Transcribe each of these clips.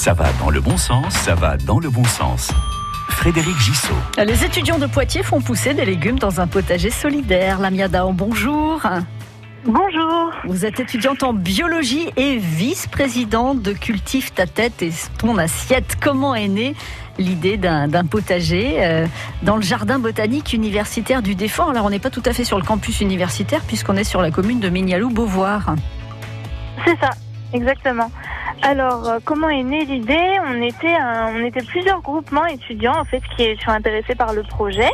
Ça va dans le bon sens, ça va dans le bon sens. Frédéric Gissot. Les étudiants de Poitiers font pousser des légumes dans un potager solidaire. Lamia Dao, bonjour. Bonjour. Vous êtes étudiante en biologie et vice-présidente de Cultive ta tête et ton assiette. Comment est née l'idée d'un potager euh, dans le jardin botanique universitaire du Défend Alors on n'est pas tout à fait sur le campus universitaire puisqu'on est sur la commune de Mignalou-Beauvoir. C'est ça, exactement. Alors, euh, comment est née l'idée? On était, on était plusieurs groupements étudiants en fait qui sont intéressés par le projet.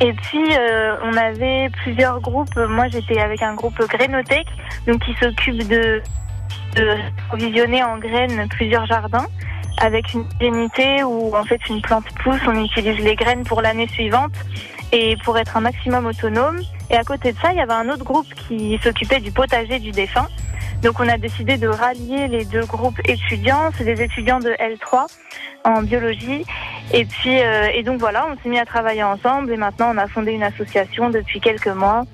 Et puis, euh, on avait plusieurs groupes. Moi, j'étais avec un groupe Grainothèque, donc qui s'occupe de, de provisionner en graines plusieurs jardins avec une unité où, en fait, une plante pousse, on utilise les graines pour l'année suivante et pour être un maximum autonome. Et à côté de ça, il y avait un autre groupe qui s'occupait du potager du défunt. Donc on a décidé de rallier les deux groupes étudiants. C'est des étudiants de L3 en biologie. Et puis euh, et donc voilà, on s'est mis à travailler ensemble et maintenant on a fondé une association depuis quelques mois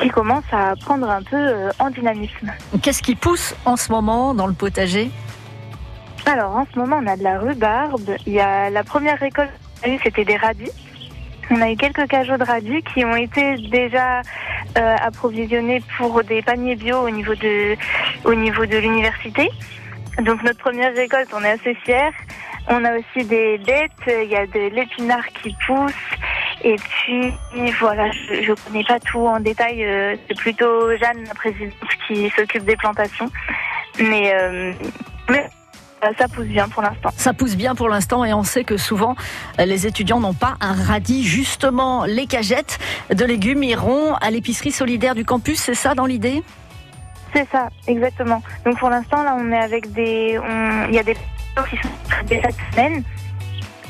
qui commence à prendre un peu euh, en dynamisme. Qu'est-ce qui pousse en ce moment dans le potager? Alors en ce moment on a de la rhubarbe. Il y a la première récolte c'était des radis. On a eu quelques cajots de radis qui ont été déjà euh, approvisionnés pour des paniers bio au niveau de, au niveau de l'université. Donc notre première récolte, on est assez fiers. On a aussi des bêtes, il y a de l'épinard qui pousse. Et puis voilà, je ne connais pas tout en détail. Euh, c'est plutôt Jeanne, la présidente, qui s'occupe des plantations. Mais, euh, mais ça pousse bien pour l'instant. Ça pousse bien pour l'instant et on sait que souvent les étudiants n'ont pas un radis. Justement, les cagettes de légumes iront à l'épicerie solidaire du campus, c'est ça dans l'idée? C'est ça, exactement. Donc pour l'instant, là, on est avec des. Il y a des qui sont des cette semaine.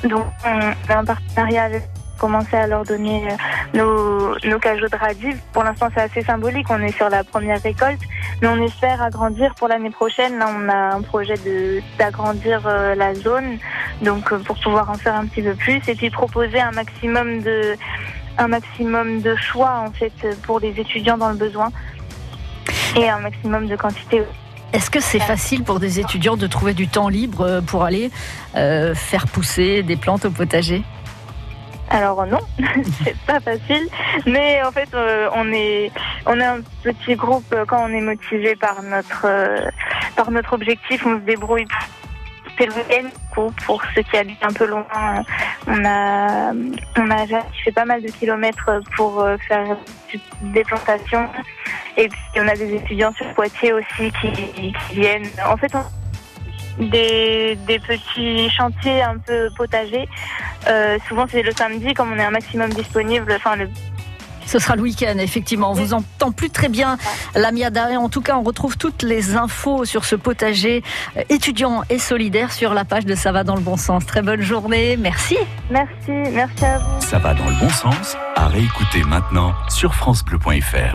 Donc on a un partenariat avec commencer à leur donner euh, nos, nos cajots de radis. Pour l'instant, c'est assez symbolique. On est sur la première récolte, mais on espère agrandir pour l'année prochaine. Là, on a un projet d'agrandir euh, la zone, donc euh, pour pouvoir en faire un petit peu plus et puis proposer un maximum de un maximum de choix en fait pour les étudiants dans le besoin et un maximum de quantité. Est-ce que c'est facile pour des étudiants de trouver du temps libre pour aller faire pousser des plantes au potager? Alors non, c'est pas facile, mais en fait euh, on est on est un petit groupe euh, quand on est motivé par notre euh, par notre objectif, on se débrouille. C'est le week-end pour ceux qui habitent un peu loin. On a on a fait pas mal de kilomètres pour faire des plantations et puis on a des étudiants sur Poitiers aussi qui, qui viennent. En fait on des, des, petits chantiers un peu potagers. Euh, souvent, c'est le samedi, comme on est un maximum disponible. Enfin, le ce sera le week-end, effectivement. On vous entend plus très bien, la Miada. En tout cas, on retrouve toutes les infos sur ce potager euh, étudiant et solidaire sur la page de Ça va dans le bon sens. Très bonne journée. Merci. Merci. Merci à vous. Ça va dans le bon sens. À réécouter maintenant sur FranceBleu.fr.